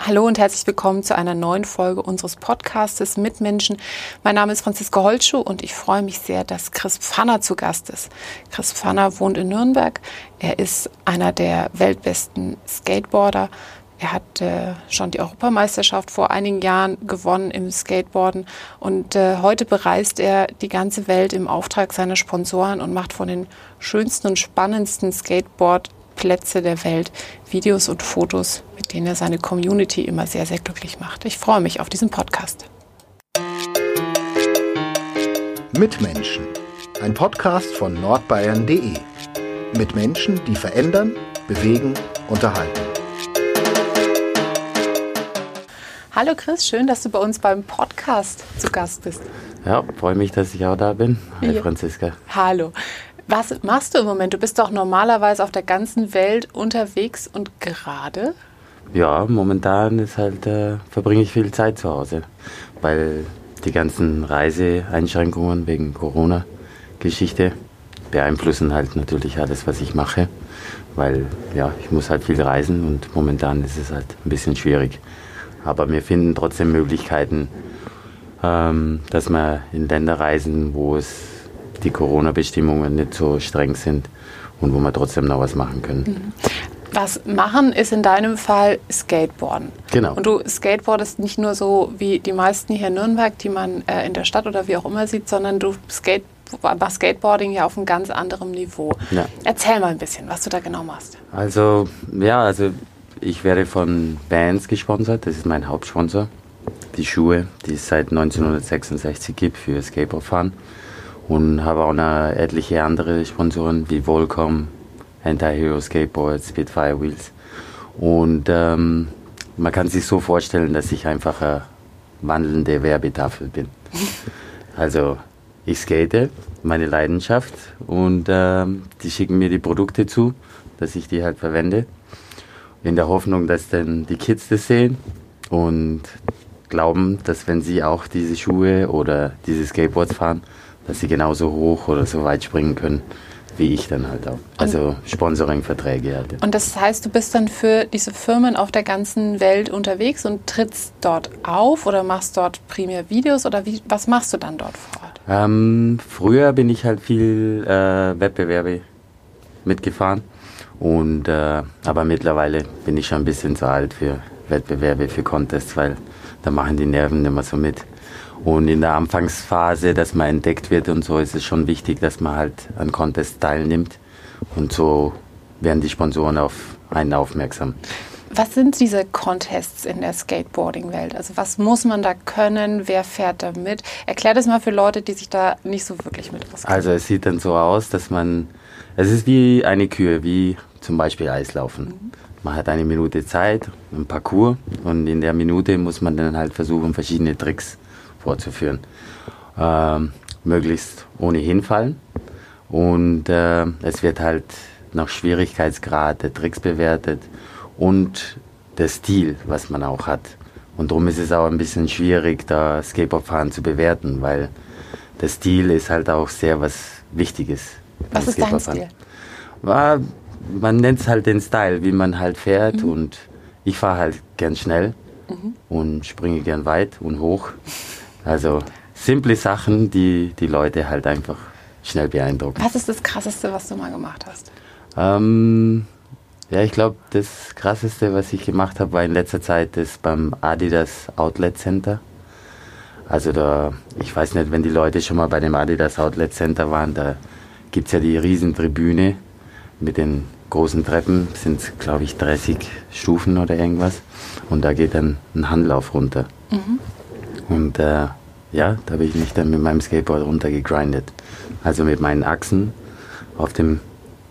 Hallo und herzlich willkommen zu einer neuen Folge unseres Podcastes Mitmenschen. Mein Name ist Franziska Holtschuh und ich freue mich sehr, dass Chris Pfanner zu Gast ist. Chris Pfanner wohnt in Nürnberg. Er ist einer der weltbesten Skateboarder. Er hat äh, schon die Europameisterschaft vor einigen Jahren gewonnen im Skateboarden und äh, heute bereist er die ganze Welt im Auftrag seiner Sponsoren und macht von den schönsten und spannendsten Skateboard Plätze der Welt Videos und Fotos, mit denen er seine Community immer sehr, sehr glücklich macht. Ich freue mich auf diesen Podcast. Mitmenschen, ein Podcast von nordbayern.de. Mit Menschen, die verändern, bewegen, unterhalten. Hallo Chris, schön, dass du bei uns beim Podcast zu Gast bist. Ja, freue mich, dass ich auch da bin. Hi Ja. Franziska. Hallo. Was machst du im Moment? Du bist doch normalerweise auf der ganzen Welt unterwegs und gerade. Ja, momentan ist halt, äh, verbringe ich viel Zeit zu Hause, weil die ganzen Reiseeinschränkungen wegen Corona-Geschichte beeinflussen halt natürlich alles, was ich mache, weil ja, ich muss halt viel reisen und momentan ist es halt ein bisschen schwierig. Aber wir finden trotzdem Möglichkeiten, ähm, dass wir in Länder reisen, wo es die Corona-Bestimmungen nicht so streng sind und wo wir trotzdem noch was machen können. Was machen ist in deinem Fall Skateboarden. Genau. Und du skateboardest nicht nur so wie die meisten hier in Nürnberg, die man äh, in der Stadt oder wie auch immer sieht, sondern du skate machst Skateboarding ja auf einem ganz anderen Niveau. Ja. Erzähl mal ein bisschen, was du da genau machst. Also, ja, also ich werde von Vans gesponsert, das ist mein Hauptsponsor. Die Schuhe, die es seit 1966 gibt für Skateboardfahren. Und habe auch noch etliche andere Sponsoren wie Volcom, Anti-Hero Skateboards, Spitfire Wheels. Und ähm, man kann sich so vorstellen, dass ich einfach eine wandelnde Werbetafel bin. Also ich skate, meine Leidenschaft, und ähm, die schicken mir die Produkte zu, dass ich die halt verwende. In der Hoffnung, dass dann die Kids das sehen und glauben, dass wenn sie auch diese Schuhe oder diese Skateboards fahren, dass sie genauso hoch oder so weit springen können, wie ich dann halt auch. Also Sponsoring-Verträge halt. ja. Und das heißt, du bist dann für diese Firmen auf der ganzen Welt unterwegs und trittst dort auf oder machst dort primär Videos oder wie, was machst du dann dort vor Ort? Ähm, früher bin ich halt viel äh, Wettbewerbe mitgefahren. Und, äh, aber mittlerweile bin ich schon ein bisschen zu alt für Wettbewerbe, für Contests, weil da machen die Nerven nicht mehr so mit. Und in der Anfangsphase, dass man entdeckt wird und so, ist es schon wichtig, dass man halt an Contests teilnimmt. Und so werden die Sponsoren auf einen aufmerksam. Was sind diese Contests in der Skateboarding-Welt? Also was muss man da können? Wer fährt da mit? Erklär das mal für Leute, die sich da nicht so wirklich mit auskennen. Also es sieht dann so aus, dass man, es ist wie eine Kühe, wie zum Beispiel Eislaufen. Man hat eine Minute Zeit, ein Parcours und in der Minute muss man dann halt versuchen, verschiedene Tricks vorzuführen. Ähm, möglichst ohne hinfallen und äh, es wird halt nach Schwierigkeitsgrad der Tricks bewertet und der Stil, was man auch hat. Und darum ist es auch ein bisschen schwierig, da Skateboardfahren zu bewerten, weil der Stil ist halt auch sehr was Wichtiges. was ist dein. Stil? War, man nennt es halt den Style, wie man halt fährt und ich fahre halt gern schnell und springe gern weit und hoch. Also simple Sachen, die die Leute halt einfach schnell beeindrucken. Was ist das Krasseste, was du mal gemacht hast? Ähm, ja, ich glaube, das Krasseste, was ich gemacht habe, war in letzter Zeit das beim Adidas Outlet Center. Also da, ich weiß nicht, wenn die Leute schon mal bei dem Adidas Outlet Center waren, da gibt es ja die Riesentribüne mit den großen Treppen, sind glaube ich 30 Stufen oder irgendwas. Und da geht dann ein Handlauf runter. Und äh, ja, da habe ich mich dann mit meinem Skateboard runtergegrindet. Also mit meinen Achsen auf dem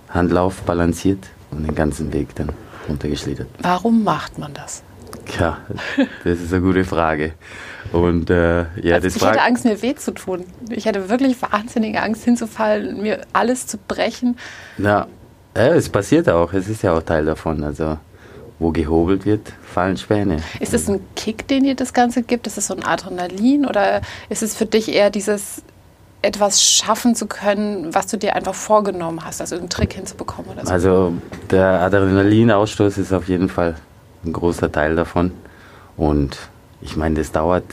Handlauf balanciert und den ganzen Weg dann runtergeschlittert. Warum macht man das? Ja, das ist eine gute Frage. Und äh, ja, also das ich hatte Angst, mir weh zu tun. Ich hatte wirklich wahnsinnige Angst, hinzufallen, mir alles zu brechen. Ja, ja, es passiert auch. Es ist ja auch Teil davon. Also, wo gehobelt wird, fallen Späne. Ist es ein Kick, den dir das Ganze gibt? Ist es so ein Adrenalin? Oder ist es für dich eher dieses etwas schaffen zu können, was du dir einfach vorgenommen hast, also einen Trick hinzubekommen oder so? Also, der Adrenalinausstoß ist auf jeden Fall ein großer Teil davon. Und ich meine, das dauert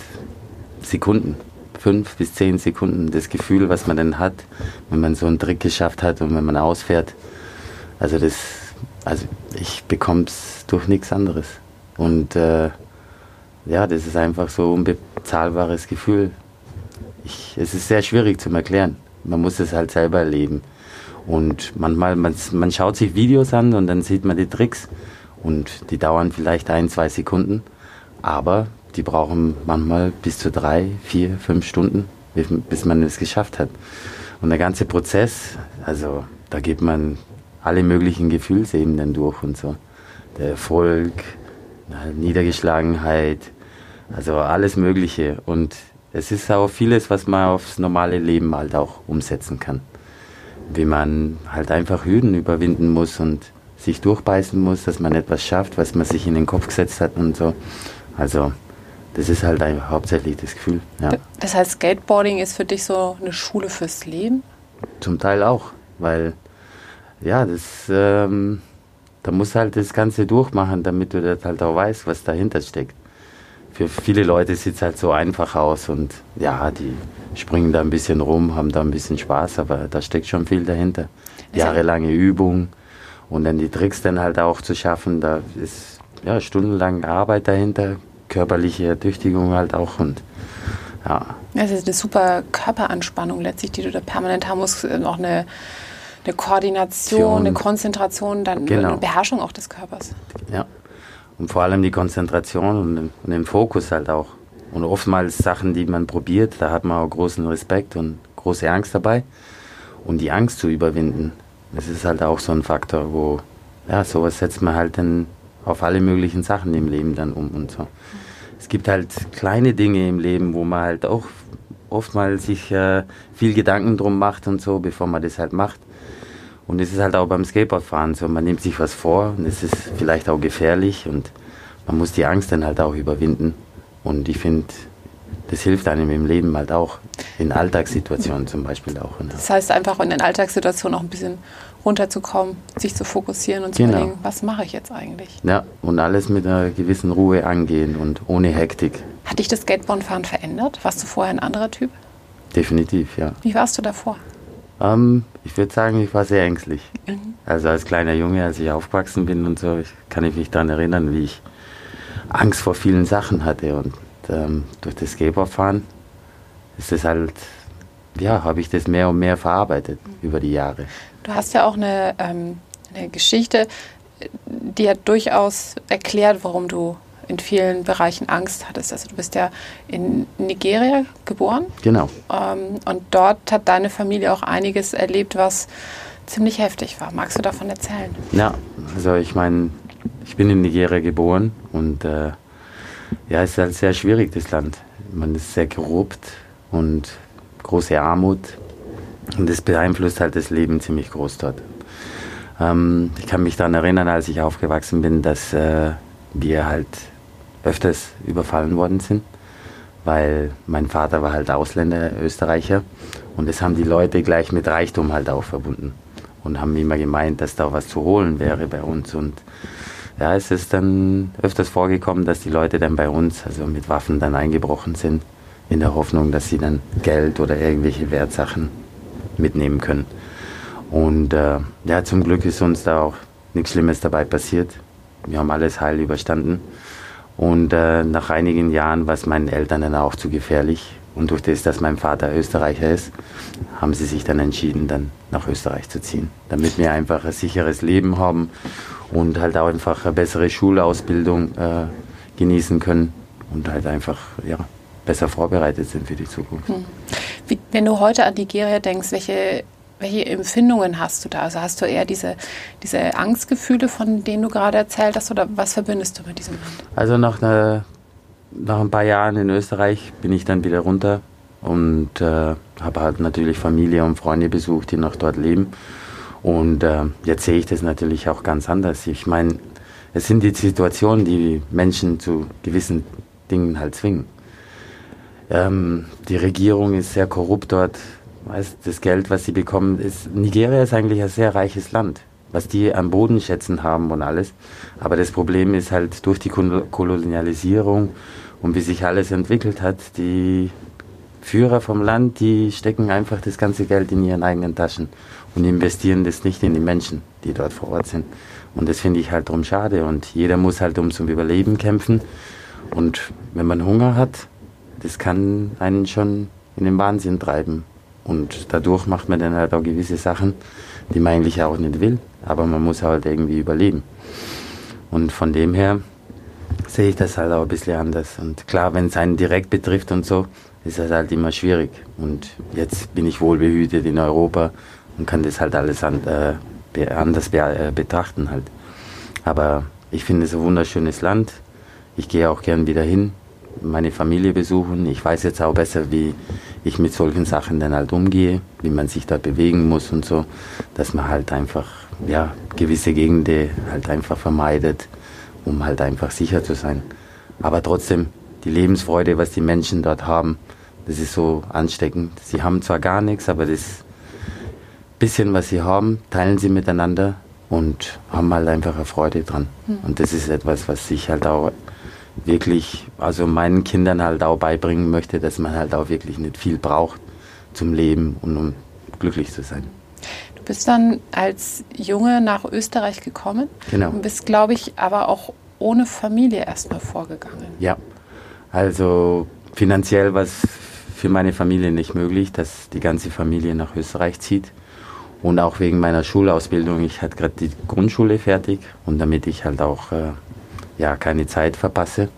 Sekunden, fünf bis zehn Sekunden, das Gefühl, was man dann hat, wenn man so einen Trick geschafft hat und wenn man ausfährt. Also das, also ich bekomme es durch nichts anderes. Und äh, ja, das ist einfach so ein unbezahlbares Gefühl. Ich, es ist sehr schwierig zu erklären. Man muss es halt selber erleben. Und manchmal, man, man schaut sich Videos an und dann sieht man die Tricks und die dauern vielleicht ein, zwei Sekunden. Aber die brauchen manchmal bis zu drei, vier, fünf Stunden, bis man es geschafft hat. Und der ganze Prozess, also da geht man alle möglichen Gefühlsebenen durch und so. Der Erfolg, Niedergeschlagenheit, also alles Mögliche. Und es ist auch vieles, was man aufs normale Leben halt auch umsetzen kann. Wie man halt einfach Hürden überwinden muss und sich durchbeißen muss, dass man etwas schafft, was man sich in den Kopf gesetzt hat und so. Also das ist halt hauptsächlich das Gefühl. Ja. Das heißt, Skateboarding ist für dich so eine Schule fürs Leben? Zum Teil auch, weil ja, das, ähm, da muss halt das Ganze durchmachen, damit du das halt auch weißt, was dahinter steckt. Für viele Leute sieht es halt so einfach aus und ja, die springen da ein bisschen rum, haben da ein bisschen Spaß, aber da steckt schon viel dahinter. Jahrelange Übung und dann die Tricks dann halt auch zu schaffen, da ist ja stundenlang Arbeit dahinter, körperliche Ertüchtigung halt auch und ja. Das ist eine super Körperanspannung letztlich, die du da permanent haben musst, noch eine, eine Koordination, eine Konzentration, dann genau. eine Beherrschung auch des Körpers. Ja. Und vor allem die Konzentration und, und den Fokus halt auch. Und oftmals Sachen, die man probiert, da hat man auch großen Respekt und große Angst dabei. Und die Angst zu überwinden, das ist halt auch so ein Faktor, wo, ja, sowas setzt man halt dann auf alle möglichen Sachen im Leben dann um und so. Es gibt halt kleine Dinge im Leben, wo man halt auch oftmals sich äh, viel Gedanken drum macht und so, bevor man das halt macht. Und es ist halt auch beim Skateboardfahren so, man nimmt sich was vor und es ist vielleicht auch gefährlich und man muss die Angst dann halt auch überwinden. Und ich finde, das hilft einem im Leben halt auch, in Alltagssituationen zum Beispiel auch. Ne? Das heißt einfach in den Alltagssituationen auch ein bisschen runterzukommen, sich zu fokussieren und zu genau. überlegen, was mache ich jetzt eigentlich? Ja, und alles mit einer gewissen Ruhe angehen und ohne Hektik. Hat dich das Skateboardfahren verändert? Warst du vorher ein anderer Typ? Definitiv, ja. Wie warst du davor? Ähm, ich würde sagen, ich war sehr ängstlich. Mhm. Also als kleiner Junge, als ich aufgewachsen bin und so, kann ich mich daran erinnern, wie ich Angst vor vielen Sachen hatte. Und ähm, durch das Skateboardfahren ist es halt, ja, habe ich das mehr und mehr verarbeitet mhm. über die Jahre. Du hast ja auch eine, ähm, eine Geschichte, die hat durchaus erklärt, warum du in vielen Bereichen Angst hattest. Also du bist ja in Nigeria geboren. Genau. Ähm, und dort hat deine Familie auch einiges erlebt, was ziemlich heftig war. Magst du davon erzählen? Ja, also ich meine, ich bin in Nigeria geboren und äh, ja, es ist halt sehr schwierig, das Land. Man ist sehr korrupt und große Armut. Und das beeinflusst halt das Leben ziemlich groß dort. Ähm, ich kann mich daran erinnern, als ich aufgewachsen bin, dass äh, wir halt öfters überfallen worden sind, weil mein Vater war halt Ausländer, Österreicher. Und das haben die Leute gleich mit Reichtum halt auch verbunden. Und haben immer gemeint, dass da was zu holen wäre bei uns. Und ja, es ist dann öfters vorgekommen, dass die Leute dann bei uns, also mit Waffen dann eingebrochen sind, in der Hoffnung, dass sie dann Geld oder irgendwelche Wertsachen mitnehmen können. Und äh, ja, zum Glück ist uns da auch nichts Schlimmes dabei passiert. Wir haben alles heil überstanden. Und äh, nach einigen Jahren war es meinen Eltern dann auch zu gefährlich. Und durch das, dass mein Vater Österreicher ist, haben sie sich dann entschieden, dann nach Österreich zu ziehen, damit wir einfach ein sicheres Leben haben und halt auch einfach eine bessere Schulausbildung äh, genießen können und halt einfach ja, besser vorbereitet sind für die Zukunft. Hm. Wenn du heute an Nigeria denkst, welche, welche Empfindungen hast du da? Also hast du eher diese, diese Angstgefühle, von denen du gerade erzählt hast, oder was verbindest du mit diesem Land? Also nach einer nach ein paar Jahren in Österreich bin ich dann wieder runter und äh, habe halt natürlich Familie und Freunde besucht, die noch dort leben. Und äh, jetzt sehe ich das natürlich auch ganz anders. Ich meine, es sind die Situationen, die Menschen zu gewissen Dingen halt zwingen. Ähm, die Regierung ist sehr korrupt dort. Das Geld, was sie bekommen, ist Nigeria ist eigentlich ein sehr reiches Land, was die am Bodenschätzen haben und alles. Aber das Problem ist halt durch die Kolonialisierung und wie sich alles entwickelt hat, die Führer vom Land, die stecken einfach das ganze Geld in ihren eigenen Taschen und investieren das nicht in die Menschen, die dort vor Ort sind. Und das finde ich halt drum schade. Und jeder muss halt ums Überleben kämpfen. Und wenn man Hunger hat, das kann einen schon in den Wahnsinn treiben. Und dadurch macht man dann halt auch gewisse Sachen, die man eigentlich auch nicht will. Aber man muss halt irgendwie überleben. Und von dem her sehe ich das halt auch ein bisschen anders. Und klar, wenn es einen direkt betrifft und so, ist das halt immer schwierig. Und jetzt bin ich wohlbehütet in Europa und kann das halt alles an, äh, anders be äh, betrachten halt. Aber ich finde es ein wunderschönes Land. Ich gehe auch gern wieder hin, meine Familie besuchen. Ich weiß jetzt auch besser, wie ich mit solchen Sachen dann halt umgehe, wie man sich da bewegen muss und so, dass man halt einfach ja, gewisse Gegenden halt einfach vermeidet, um halt einfach sicher zu sein. Aber trotzdem, die Lebensfreude, was die Menschen dort haben, das ist so ansteckend. Sie haben zwar gar nichts, aber das bisschen, was sie haben, teilen sie miteinander und haben halt einfach eine Freude dran. Mhm. Und das ist etwas, was ich halt auch wirklich, also meinen Kindern halt auch beibringen möchte, dass man halt auch wirklich nicht viel braucht zum Leben und um glücklich zu sein. Du bist dann als Junge nach Österreich gekommen. Genau. Und bist, glaube ich, aber auch ohne Familie erstmal vorgegangen. Ja, also finanziell war es für meine Familie nicht möglich, dass die ganze Familie nach Österreich zieht. Und auch wegen meiner Schulausbildung, ich hatte gerade die Grundschule fertig und damit ich halt auch äh, ja, keine Zeit verpasse,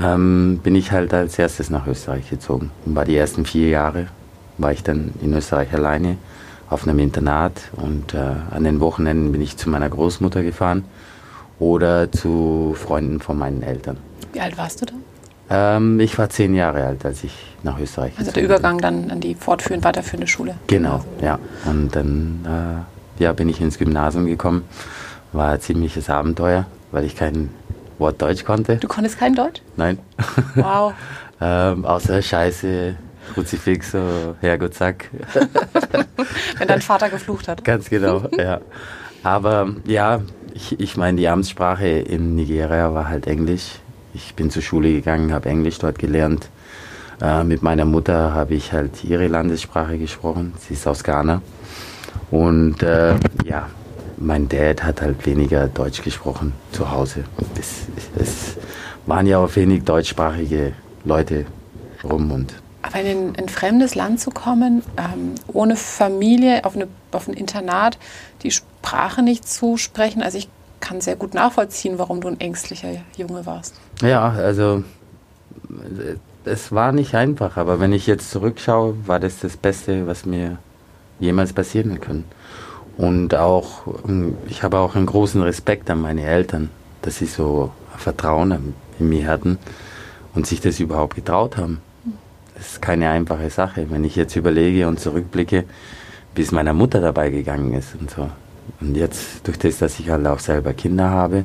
ähm, bin ich halt als erstes nach Österreich gezogen. Und war die ersten vier Jahre war ich dann in Österreich alleine auf einem Internat und äh, an den Wochenenden bin ich zu meiner Großmutter gefahren oder zu Freunden von meinen Eltern. Wie alt warst du da? Ähm, ich war zehn Jahre alt, als ich nach Österreich Also der Übergang bin. dann an die fortführend weiterführende Schule. Genau, ja. Und dann äh, ja, bin ich ins Gymnasium gekommen. War ein ziemliches Abenteuer, weil ich kein Wort Deutsch konnte. Du konntest kein Deutsch? Nein. Wow. ähm, außer Scheiße, Kruzifix, so, Herrgott, zack. Wenn dein Vater geflucht hat. Ganz genau, ja. Aber ja, ich, ich meine, die Amtssprache in Nigeria war halt Englisch. Ich bin zur Schule gegangen, habe Englisch dort gelernt. Äh, mit meiner Mutter habe ich halt ihre Landessprache gesprochen. Sie ist aus Ghana. Und äh, ja, mein Dad hat halt weniger Deutsch gesprochen zu Hause. Es, es waren ja auch wenig deutschsprachige Leute rum und aber in ein fremdes Land zu kommen, ähm, ohne Familie, auf, eine, auf ein Internat, die Sprache nicht zu sprechen, also ich kann sehr gut nachvollziehen, warum du ein ängstlicher Junge warst. Ja, also es war nicht einfach, aber wenn ich jetzt zurückschaue, war das das Beste, was mir jemals passieren können. Und auch, ich habe auch einen großen Respekt an meine Eltern, dass sie so Vertrauen in mir hatten und sich das überhaupt getraut haben. Das ist keine einfache Sache. Wenn ich jetzt überlege und zurückblicke, wie es meiner Mutter dabei gegangen ist und so. Und jetzt, durch das, dass ich halt auch selber Kinder habe,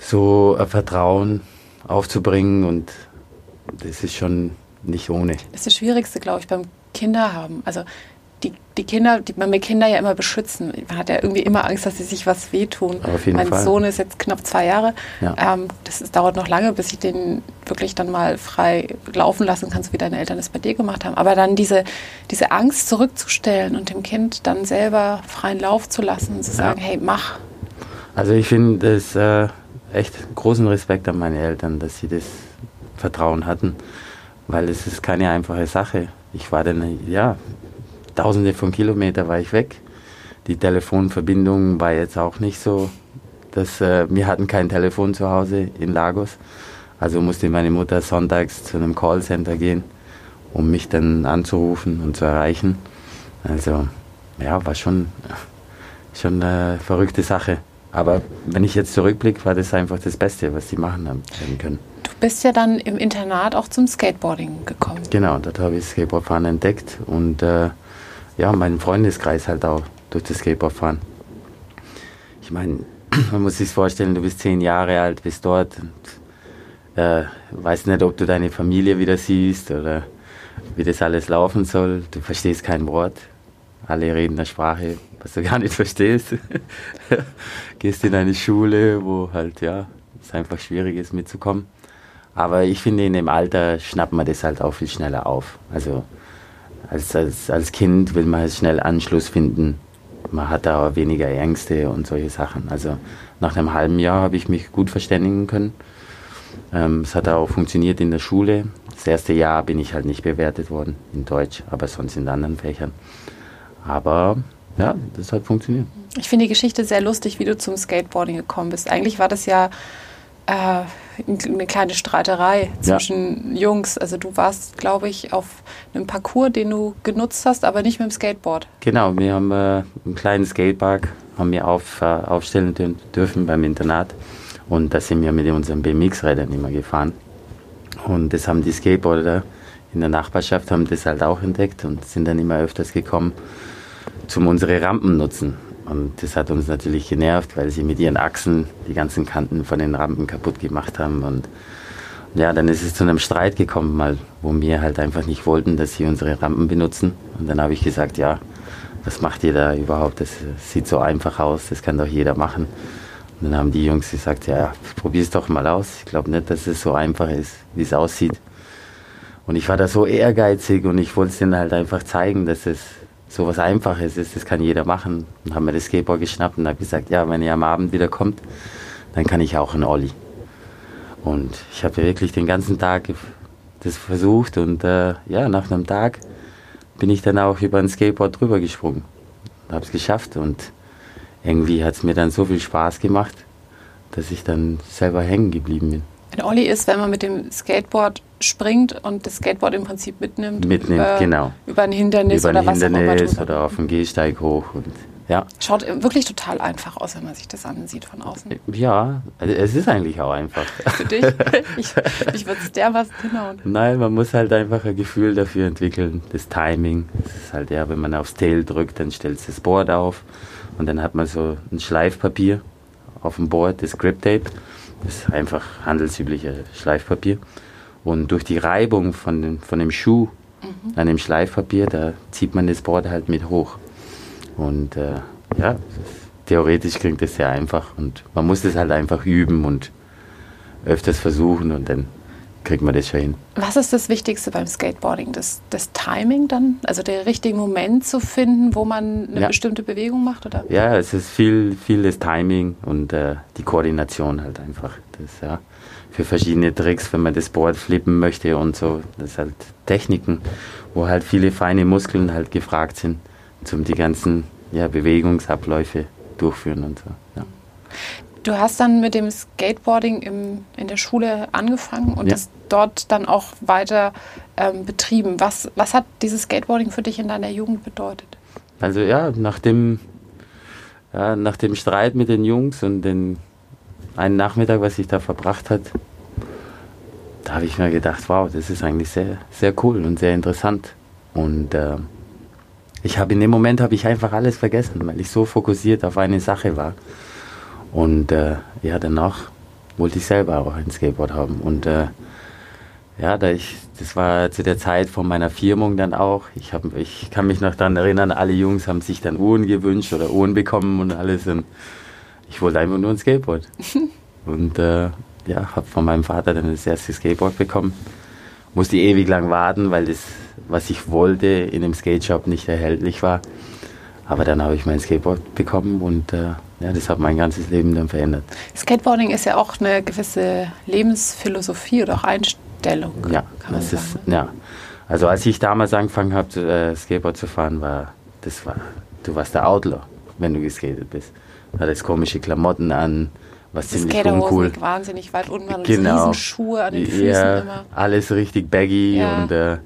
so ein Vertrauen aufzubringen und das ist schon nicht ohne. Das ist das Schwierigste, glaube ich, beim Kinderhaben. Also die, die Kinder, die, man will Kinder ja immer beschützen. Man hat ja irgendwie immer Angst, dass sie sich was wehtun. Auf jeden mein Fall. Sohn ist jetzt knapp zwei Jahre. Ja. Ähm, das ist, dauert noch lange, bis ich den wirklich dann mal frei laufen lassen kann, so wie deine Eltern es bei dir gemacht haben. Aber dann diese, diese Angst zurückzustellen und dem Kind dann selber freien Lauf zu lassen und zu sagen, Ja. hey, mach. Also ich finde es äh, echt großen Respekt an meine Eltern, dass sie das Vertrauen hatten, weil es ist keine einfache Sache. Ich war dann, ja, tausende von Kilometern war ich weg. Die Telefonverbindung war jetzt auch nicht so, dass äh, wir hatten kein Telefon zu Hause in Lagos. Also musste meine Mutter sonntags zu einem Callcenter gehen, um mich dann anzurufen und zu erreichen. Also ja, war schon, schon eine verrückte Sache. Aber wenn ich jetzt zurückblicke, war das einfach das Beste, was sie machen haben können. bist ja dann im Internat auch zum Skateboarding gekommen. Genau, dort habe ich Skateboardfahren entdeckt und äh, ja, meinen Freundeskreis halt auch durch das Skateboardfahren. Ich meine, man muss sich vorstellen, du bist zehn Jahre alt, bist dort und äh, weißt nicht, ob du deine Familie wieder siehst oder wie das alles laufen soll. Du verstehst kein Wort. Alle reden eine Sprache, was du gar nicht verstehst. Gehst in eine Schule, wo halt, ja, es einfach schwierig ist mitzukommen. Aber ich finde, in dem Alter schnappt man das halt auch viel schneller auf. Also als, als, als Kind will man halt schnell Anschluss finden. Man hat da weniger Ängste und solche Sachen. Also nach einem halben Jahr habe ich mich gut verständigen können. Ähm, es hat auch funktioniert in der Schule. Das erste Jahr bin ich halt nicht bewertet worden in Deutsch, aber sonst in anderen Fächern. Aber ja, das hat funktioniert. Ich finde die Geschichte sehr lustig, wie du zum Skateboarding gekommen bist. Eigentlich war das ja äh, eine kleine Streiterei zwischen ja. Jungs. Also du warst, glaube ich, auf einem Parcours, den du genutzt hast, aber nicht mit dem Skateboard. Genau, wir haben äh, einen kleinen Skatepark haben wir auf, äh, aufstellen dürfen beim Internat. Und da sind wir mit unseren BMX-Rädern immer gefahren. Und das haben die Skateboarder in der Nachbarschaft haben das halt auch entdeckt und sind dann immer öfters gekommen zum unsere Rampen nutzen. Und das hat uns natürlich genervt, weil sie mit ihren Achsen die ganzen Kanten von den Rampen kaputt gemacht haben. Und ja, dann ist es zu einem Streit gekommen, mal, wo wir halt einfach nicht wollten, dass sie unsere Rampen benutzen. Und dann habe ich gesagt, ja, was macht ihr da überhaupt? Das sieht so einfach aus, das kann doch jeder machen. Und dann haben die Jungs gesagt, ja, probier es doch mal aus. Ich glaube nicht, dass es so einfach ist, wie es aussieht. Und ich war da so ehrgeizig und ich wollte es denen halt einfach zeigen, dass es so was Einfaches ist, das kann jeder machen. Dann haben wir das Skateboard geschnappt und habe gesagt, ja, wenn ihr am Abend wieder kommt, dann kann ich auch einen Olli. Und ich habe wirklich den ganzen Tag das versucht und äh, ja, nach einem Tag bin ich dann auch über ein Skateboard drüber gesprungen. Habe es geschafft und irgendwie hat es mir dann so viel Spaß gemacht, dass ich dann selber hängen geblieben bin. Ein Olli ist, wenn man mit dem Skateboard springt und das Skateboard im Prinzip mitnimmt. Mitnimmt, über, genau. Über ein Hindernis über ein oder was Hindernis auch immer. oder auf dem Gehsteig hoch. Und, ja. Schaut wirklich total einfach aus, wenn man sich das ansieht von außen. Ja, also es ist eigentlich auch einfach. Für dich? Ich, ich würde es dermaßen hinhauen. Nein, man muss halt einfach ein Gefühl dafür entwickeln, das Timing. Das ist halt ja, wenn man aufs Tail drückt, dann stellt das Board auf und dann hat man so ein Schleifpapier auf dem Board, das Grip Tape. Das ist einfach handelsübliche Schleifpapier. Und durch die Reibung von dem, von dem Schuh mhm. an dem Schleifpapier, da zieht man das Board halt mit hoch. Und äh, ja, theoretisch klingt das sehr einfach. Und man muss das halt einfach üben und öfters versuchen und dann kriegt man das schon hin. Was ist das Wichtigste beim Skateboarding? Das, das Timing dann? Also den richtigen Moment zu finden, wo man eine ja. bestimmte Bewegung macht? Oder? Ja, es ist viel, viel das Timing und äh, die Koordination halt einfach. Das, ja für verschiedene Tricks, wenn man das Board flippen möchte und so. Das sind halt Techniken, wo halt viele feine Muskeln halt gefragt sind, um die ganzen ja, Bewegungsabläufe durchführen und so. Ja. Du hast dann mit dem Skateboarding im, in der Schule angefangen und ja. das dort dann auch weiter ähm, betrieben. Was, was hat dieses Skateboarding für dich in deiner Jugend bedeutet? Also ja, nach dem, ja, nach dem Streit mit den Jungs und den einen Nachmittag, was ich da verbracht hat, da habe ich mir gedacht, wow, das ist eigentlich sehr, sehr cool und sehr interessant. Und äh, ich habe in dem Moment habe ich einfach alles vergessen, weil ich so fokussiert auf eine Sache war. Und äh, ja, danach wollte ich selber auch ein Skateboard haben. Und äh, ja, da ich, das war zu der Zeit von meiner Firmung dann auch. Ich, hab, ich kann mich noch daran erinnern, alle Jungs haben sich dann Uhren gewünscht oder Uhren bekommen und alles. Und ich wollte einfach nur ein Skateboard. und äh, ja, habe von meinem Vater dann das erste Skateboard bekommen. Musste ewig lang warten, weil das, was ich wollte, in dem Skate Shop nicht erhältlich war. Aber dann habe ich mein Skateboard bekommen und äh, ja, das hat mein ganzes Leben dann verändert. Skateboarding ist ja auch eine gewisse Lebensphilosophie oder auch Einstellung. Ja, das ist, ja. Also als ich damals angefangen habe, äh, Skateboard zu fahren, war das war, du warst der Outlaw, wenn du geskatet bist hattest komische Klamotten an, was ziemlich uncool. wahnsinnig weit unten und genau. Riesenschuhe an den Füßen ja, immer. alles richtig baggy ja. und äh,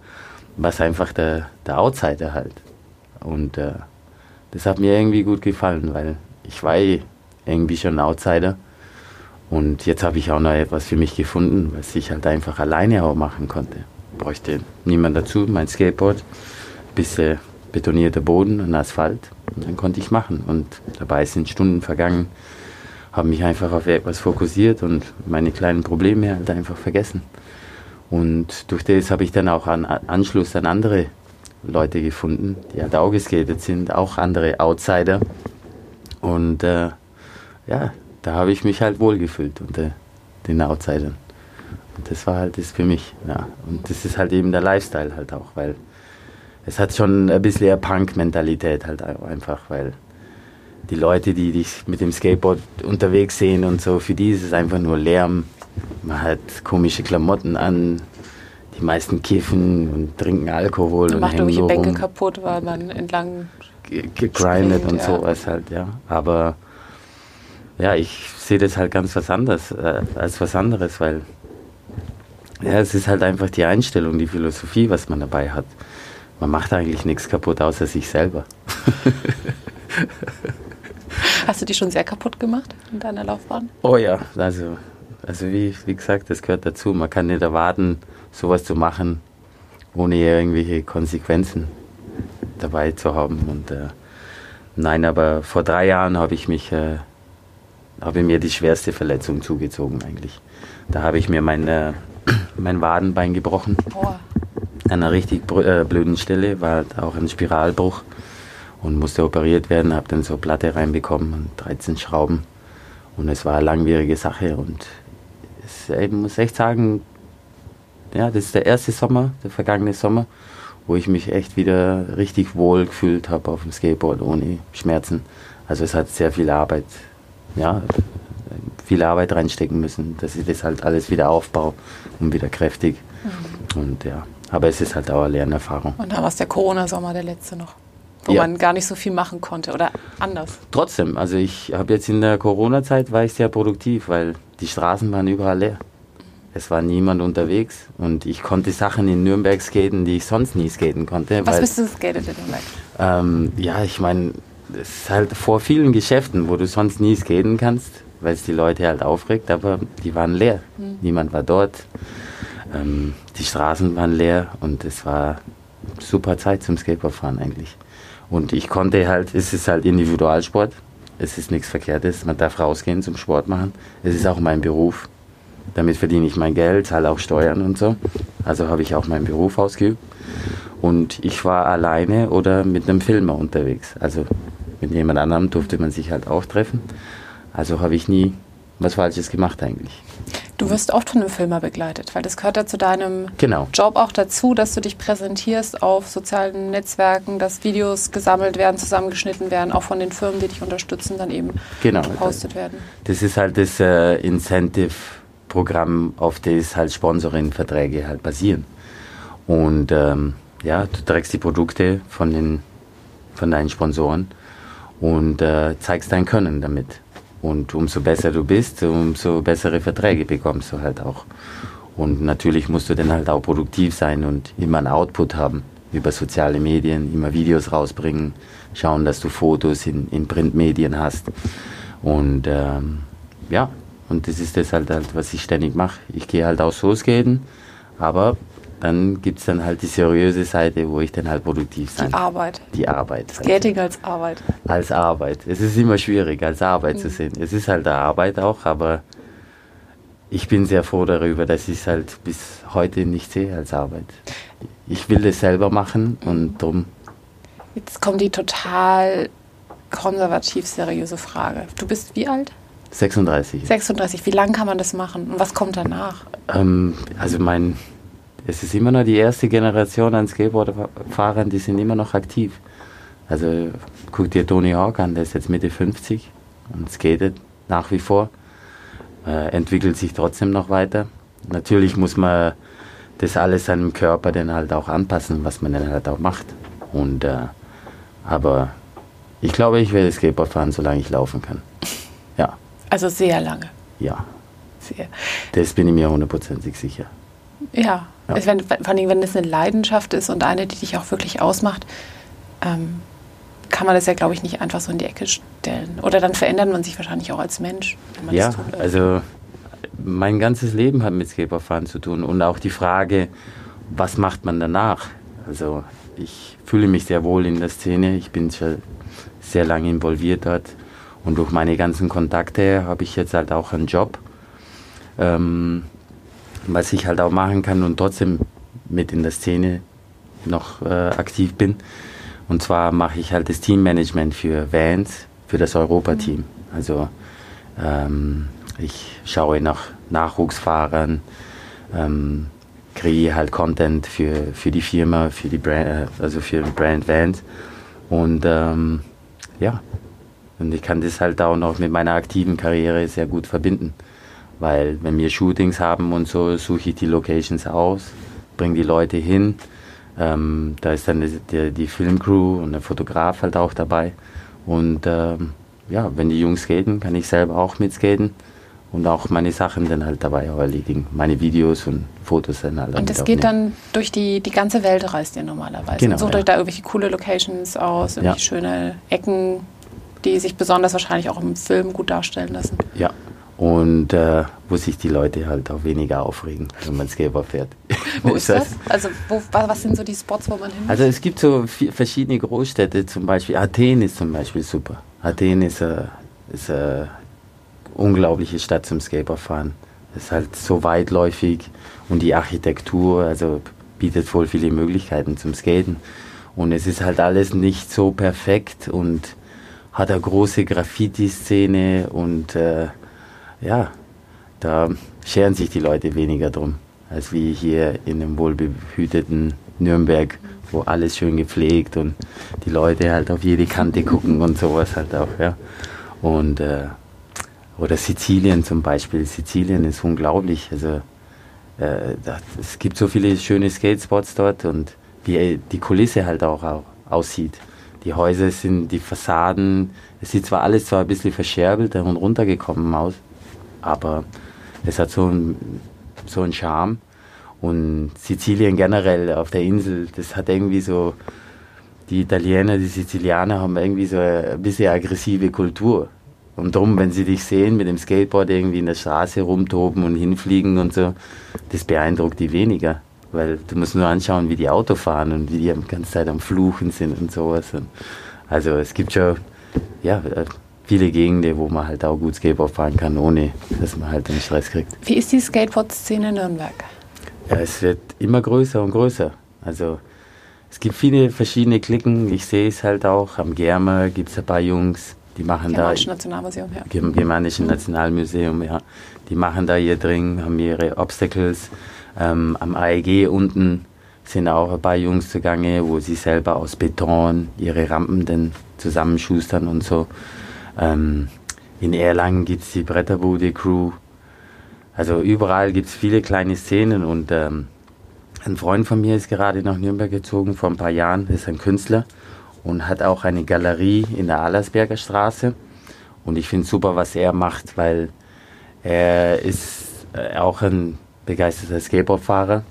was einfach der, der Outsider halt. Und äh, das hat mir irgendwie gut gefallen, weil ich war eh irgendwie schon Outsider Und jetzt habe ich auch noch etwas für mich gefunden, was ich halt einfach alleine auch machen konnte. Bräuchte niemand dazu, mein Skateboard, bisschen betonierter Boden und Asphalt. Und dann konnte ich machen. Und dabei sind Stunden vergangen, habe mich einfach auf etwas fokussiert und meine kleinen Probleme halt einfach vergessen. Und durch das habe ich dann auch an Anschluss an andere Leute gefunden, die halt auch geskatet sind, auch andere Outsider. Und äh, ja, da habe ich mich halt wohlgefühlt unter den Outsidern. Und das war halt das für mich. Ja. Und das ist halt eben der Lifestyle halt auch, weil es hat schon ein bisschen eine Punk-Mentalität halt einfach, weil die Leute, die dich mit dem Skateboard unterwegs sehen und so, für die ist es einfach nur Lärm. Man hat komische Klamotten an, die meisten kiffen und trinken Alkohol und, und macht irgendwelche Bänke kaputt, weil man entlang gegrindet und ja. sowas halt, ja. Aber ja, ich sehe das halt ganz was anderes, äh, als was anderes, weil ja, es ist halt einfach die Einstellung, die Philosophie, was man dabei hat. Man macht eigentlich nichts kaputt, außer sich selber. Hast du die schon sehr kaputt gemacht in deiner Laufbahn? Oh ja, also, also wie, wie gesagt, das gehört dazu. Man kann nicht erwarten, sowas zu machen, ohne irgendwelche Konsequenzen dabei zu haben. Und äh, nein, aber vor drei Jahren habe ich mich äh, habe mir die schwerste Verletzung zugezogen eigentlich. Da habe ich mir mein, äh, mein Wadenbein gebrochen. Boah. An einer richtig äh, blöden Stelle, war auch ein Spiralbruch und musste operiert werden. Habe dann so Platte reinbekommen und 13 Schrauben. Und es war eine langwierige Sache und es, ich muss echt sagen, ja, das ist der erste Sommer, der vergangene Sommer, wo ich mich echt wieder richtig wohl gefühlt habe auf dem Skateboard ohne Schmerzen. Also es hat sehr viel Arbeit ja, viel Arbeit reinstecken müssen, dass ich das halt alles wieder aufbaue und wieder kräftig. Mhm. Und ja, aber es ist halt auch eine Lernerfahrung. Und da war es der Corona-Sommer, der letzte noch, wo ja. man gar nicht so viel machen konnte oder anders. Trotzdem, also ich habe jetzt in der Corona-Zeit war ich sehr produktiv, weil die Straßen waren überall leer. Es war niemand unterwegs und ich konnte Sachen in Nürnberg skaten, die ich sonst nie skaten konnte. Was weil, bist du skatet in Nürnberg? Ähm, ja, ich meine, es ist halt vor vielen Geschäften, wo du sonst nie skaten kannst, weil es die Leute halt aufregt, aber die waren leer. Mhm. Niemand war dort. Ähm, die Straßen waren leer und es war super Zeit zum Skateboardfahren eigentlich. Und ich konnte halt, es ist halt Individualsport, es ist nichts Verkehrtes, man darf rausgehen zum Sport machen. Es ist auch mein Beruf. Damit verdiene ich mein Geld, zahle auch Steuern und so. Also habe ich auch meinen Beruf ausgeübt. Und ich war alleine oder mit einem Filmer unterwegs. Also mit jemand anderem durfte man sich halt auch treffen. Also habe ich nie was Falsches gemacht eigentlich. Du wirst oft von einem Filmer begleitet, weil das gehört ja zu deinem genau. Job auch dazu, dass du dich präsentierst auf sozialen Netzwerken, dass Videos gesammelt werden, zusammengeschnitten werden, auch von den Firmen, die dich unterstützen, dann eben genau. gepostet werden. Das ist halt das äh, Incentive-Programm, auf das halt Sponsoring-Verträge halt basieren. Und ähm, ja, du trägst die Produkte von, den, von deinen Sponsoren und äh, zeigst dein Können damit. Und umso besser du bist, umso bessere Verträge bekommst du halt auch. Und natürlich musst du dann halt auch produktiv sein und immer ein Output haben über soziale Medien, immer Videos rausbringen, schauen, dass du Fotos in, in Printmedien hast. Und ähm, ja, und das ist das halt, halt was ich ständig mache. Ich gehe halt auch so skaten, aber dann gibt es dann halt die seriöse Seite, wo ich dann halt produktiv sein Die Arbeit. Die Arbeit. Skating als Arbeit. Als Arbeit. Es ist immer schwierig, als Arbeit mhm. zu sehen. Es ist halt eine Arbeit auch, aber ich bin sehr froh darüber, dass ich es halt bis heute nicht sehe als Arbeit. Ich will das selber machen und drum. Jetzt kommt die total konservativ seriöse Frage. Du bist wie alt? 36. 36. Wie lange kann man das machen und was kommt danach? Ähm, also mein es ist immer noch die erste Generation an Skateboardfahrern, die sind immer noch aktiv. Also guck dir Tony Hawk an, der ist jetzt Mitte 50 und skatet nach wie vor, äh, entwickelt sich trotzdem noch weiter. Natürlich muss man das alles seinem Körper dann halt auch anpassen, was man dann halt auch macht. Und äh, aber ich glaube, ich werde Skateboard fahren, solange ich laufen kann. Also sehr lange. Ja. Sehr. Das bin ich mir hundertprozentig sicher. Ja, ja. Also wenn, vor allem, wenn es eine Leidenschaft ist und eine, die dich auch wirklich ausmacht, ähm, kann man das ja, glaube ich, nicht einfach so in die Ecke stellen. Oder dann verändert man sich wahrscheinlich auch als Mensch. ja, also mein ganzes Leben hat mit Skateboardfahren zu tun und auch die Frage, was macht man danach? Also ich fühle mich sehr wohl in der Szene. Ich bin schon sehr lange involviert dort und durch meine ganzen Kontakte habe ich jetzt halt auch einen Job, ähm, was ich halt auch machen kann und trotzdem mit in der Szene noch äh, aktiv bin. Und zwar mache ich halt das Teammanagement für Vans, für das Europateam. Also ähm, ich schaue nach Nachwuchsfahrern, ähm, kreiere halt Content für, für die Firma, für die Brand, äh, also für Brand Vans. Und ähm, ja, und ich kann das halt auch noch mit meiner aktiven Karriere sehr gut verbinden. Weil wenn wir Shootings haben und so, suche ich die Locations aus, bringe die Leute hin. Ähm, da ist dann die, die, die, Filmcrew und der Fotograf halt auch dabei. Und ähm, ja, wenn die Jungs skaten, kann ich selber auch mitskaten und auch meine Sachen dann halt dabei erledigen. Meine Videos und Fotos dann halt. Und das geht dann durch die, die ganze Welt, reist ihr normalerweise. Genau, und sucht ja. euch da irgendwelche coole Locations aus, irgendwelche ja. schöne Ecken, die sich besonders wahrscheinlich auch im Film gut darstellen lassen. Ja, und äh, wo sich die Leute halt auch weniger aufregen, wenn man Skateboard fährt. Wo ist das? Also wo, was sind so die Spots, wo man hin Also es gibt so verschiedene Großstädte, zum Beispiel Athen ist zum Beispiel super. Athen ist, äh, ist eine unglaubliche Stadt zum Skateboardfahren. Es ist halt so weitläufig und die Architektur, also bietet voll viele Möglichkeiten zum Skaten. Und es ist halt alles nicht so perfekt und hat eine große Graffiti-Szene und äh, ja, da scheren sich die Leute weniger drum, als wie hier in dem wohlbehüteten Nürnberg, wo alles schön gepflegt und die Leute halt auf jede Kante gucken und sowas halt auch, ja. Und äh, oder Sizilien zum Beispiel. Sizilien ist unglaublich. Also äh, das, es gibt so viele schöne Skatespots dort und wie die Kulisse halt auch, auch aussieht. Die Häuser sind, die Fassaden, es sieht zwar alles zwar ein bisschen verscherbelt und runtergekommen aus, aber es hat so einen so einen Charme. Und Sizilien generell auf der Insel, das hat irgendwie so, die Italiener, die Sizilianer haben irgendwie so ein bisschen aggressive Kultur. Und darum, wenn sie dich sehen mit dem Skateboard irgendwie in der Straße rumtoben und hinfliegen und so, das beeindruckt die weniger. Weil du musst nur anschauen, wie die Auto fahren und wie die die ganze Zeit am Fluchen sind und sowas. Und also es gibt schon, ja, viele Gegenden, wo man halt auch gut Skateboard fahren kann, ohne dass man halt den Stress kriegt. Wie ist die Skateboard-Szene in Nürnberg? Ja, es wird immer größer und größer. Also es gibt viele verschiedene Klicken. Ich sehe es halt auch. Am Germer gibt es ein paar Jungs, die machen Germanischen da. Nationalmuseum, ja. Germanischen Nationalmuseum, ja. Die machen da ihr Ding, haben ihre Obstacles. Ähm, am AEG unten sind auch ein paar Jungs zugange, wo sie selber aus Beton ihre Rampen dann zusammenschustern und so. Ähm, in Erlangen gibt es die Bretterbude Crew. Also überall gibt es viele kleine Szenen und ähm, ein Freund von mir ist gerade nach Nürnberg gezogen vor ein paar Jahren, ist ein Künstler und hat auch eine Galerie in der Allersberger Straße. Und ich finde super, was er macht, weil er ist äh, auch ein begeisterter Skateboardfahrer.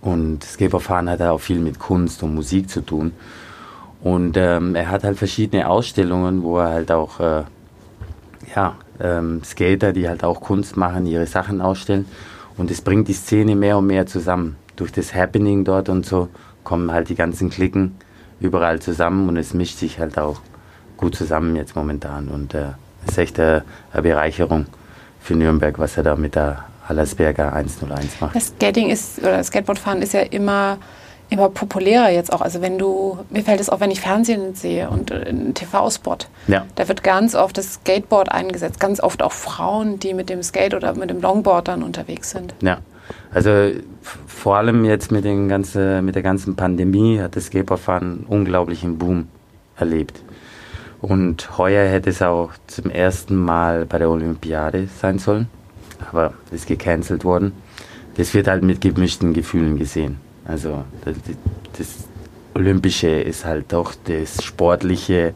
Und Skateboardfahren hat auch viel mit Kunst und Musik zu tun. Und ähm, er hat halt verschiedene Ausstellungen, wo er halt auch äh, ja, ähm, Skater, die halt auch Kunst machen, ihre Sachen ausstellen. Und es bringt die Szene mehr und mehr zusammen. Durch das Happening dort und so kommen halt die ganzen Klicken überall zusammen und es mischt sich halt auch gut zusammen jetzt momentan. Und äh, es ist echt äh, eine Bereicherung für Nürnberg, was er da mit der Allersberger 101 macht. Das Skating ist, oder Skateboardfahren ist ja immer immer populärer jetzt auch. Also wenn du, mir fällt es auch, wenn ich Fernsehen sehe und einen TV-Spot, ja. da wird ganz oft das Skateboard eingesetzt, ganz oft auch Frauen, die mit dem Skate oder mit dem Longboard dann unterwegs sind. Ja, also vor allem jetzt mit, den ganzen, mit der ganzen Pandemie hat das Skateboardfahren einen unglaublichen Boom erlebt. Und heuer hätte es auch zum ersten Mal bei der Olympiade sein sollen, aber ist gecancelt worden. Das wird halt mit gemischten Gefühlen gesehen. Also das, Olympische ist halt doch das Sportliche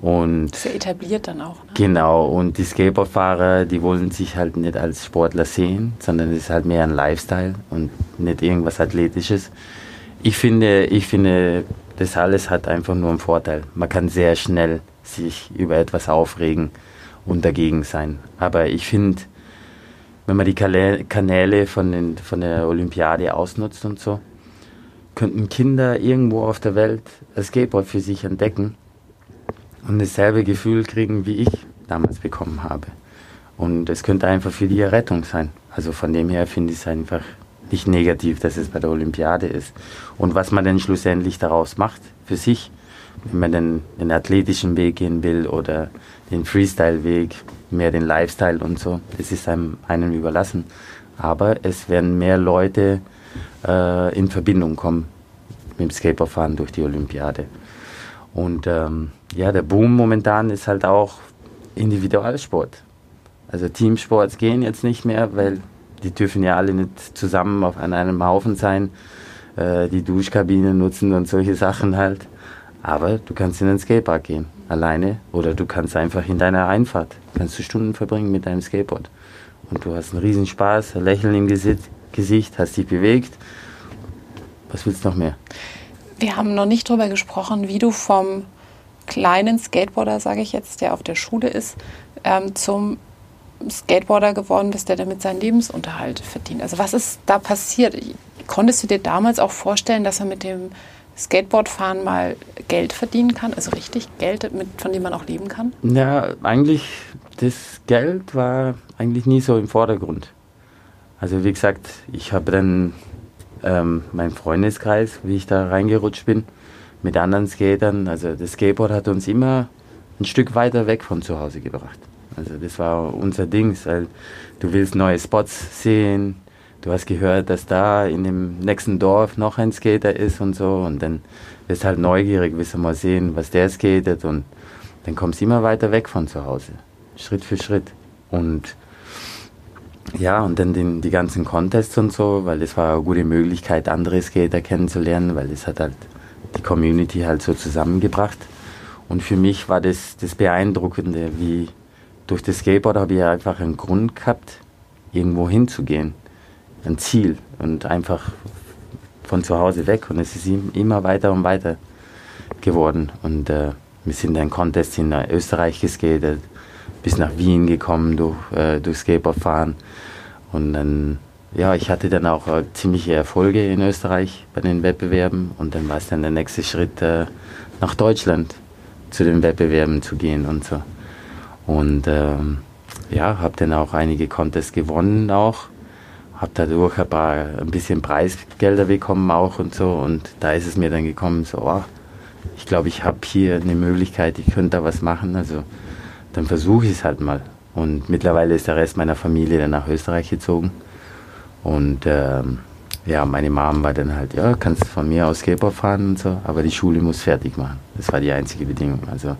und Sehr etabliert dann auch. Ne? Genau, und die Skateboardfahrer, die wollen sich halt nicht als Sportler sehen, sondern es ist halt mehr ein Lifestyle und nicht irgendwas Athletisches. Ich finde, ich finde, das alles hat einfach nur einen Vorteil. Man kann sehr schnell sich über etwas aufregen und dagegen sein. Aber ich finde, wenn man die Kanäle von, den, von der Olympiade ausnutzt und so, könnten Kinder irgendwo auf der Welt ein Skateboard für sich entdecken und dasselbe Gefühl kriegen, wie ich damals bekommen habe. Und es könnte einfach für die Errettung sein. Also von dem her finde ich es einfach nicht negativ, dass es bei der Olympiade ist. Und was man denn schlussendlich daraus macht für sich, wenn man den, den athletischen Weg gehen will oder den Freestyle-Weg, mehr den Lifestyle und so, das ist einem, einem überlassen. Aber es werden mehr Leute äh, in Verbindung kommen mit dem Skateboardfahren durch die Olympiade. Und ähm, ja, der Boom momentan ist halt auch Individualsport. Also Teamsports gehen jetzt nicht mehr, weil die dürfen ja alle nicht zusammen auf einem Haufen sein, äh, die Duschkabine nutzen und solche Sachen halt. Aber du kannst in den Skatepark gehen, alleine, oder du kannst einfach in deiner Einfahrt, kannst du Stunden verbringen mit deinem Skateboard. Und du hast einen riesen Spaß, ein Lächeln im Gesicht, hast dich bewegt. Was willst du noch mehr? Wir haben noch nicht darüber gesprochen, wie du vom kleinen Skateboarder, sage ich jetzt, der auf der Schule ist, ähm, zum Skateboarder geworden bist, der damit seinen Lebensunterhalt verdient. Also was ist da passiert? Konntest du dir damals auch vorstellen, dass er mit dem Skateboardfahren mal Geld verdienen kann? Also richtig Geld, mit, von dem man auch leben kann? Ja, eigentlich, das Geld war eigentlich nie so im Vordergrund. Also wie gesagt, ich habe dann ähm, meinen Freundeskreis, wie ich da reingerutscht bin, mit anderen Skatern. Also das Skateboard hat uns immer ein Stück weiter weg von zu Hause gebracht. Also das war unser Ding, weil du willst neue Spots sehen, du hast gehört, dass da in dem nächsten Dorf noch ein Skater ist und so und dann wirst halt neugierig, willst du mal sehen, was der skatet und dann kommst du immer weiter weg von zu Hause, Schritt für Schritt und ja, und dann den, die ganzen Contests und so, weil das war eine gute Möglichkeit, andere Skater kennenzulernen, weil das hat halt die Community halt so zusammengebracht. Und für mich war das das Beeindruckende, wie durch das Skateboard habe ich einfach einen Grund gehabt, irgendwo hinzugehen. Ein Ziel und einfach von zu Hause weg. Und es ist immer weiter und weiter geworden. Und äh, wir sind dann Contest in Österreich geskatet, bis nach Wien gekommen durch, äh, durch Skateboardfahren. Und dann, ja, ich hatte dann auch äh, ziemliche Erfolge in Österreich bei den Wettbewerben. Und dann war es dann der nächste Schritt, äh, nach Deutschland zu den Wettbewerben zu gehen und so. Und ähm, ja, habe dann auch einige Contests gewonnen auch. Habe dadurch ein, paar, ein bisschen Preisgelder bekommen auch und so. Und da ist es mir dann gekommen, so, oh, ich glaube, ich habe hier eine Möglichkeit, ich könnte da was machen. Also dann versuche ich es halt mal. Und mittlerweile ist der Rest meiner Familie dann nach Österreich gezogen. Und ähm, ja, meine Mom war dann halt, ja, kannst von mir aus Skateboard fahren und so, aber die Schule muss fertig machen. Das war die einzige Bedingung. Also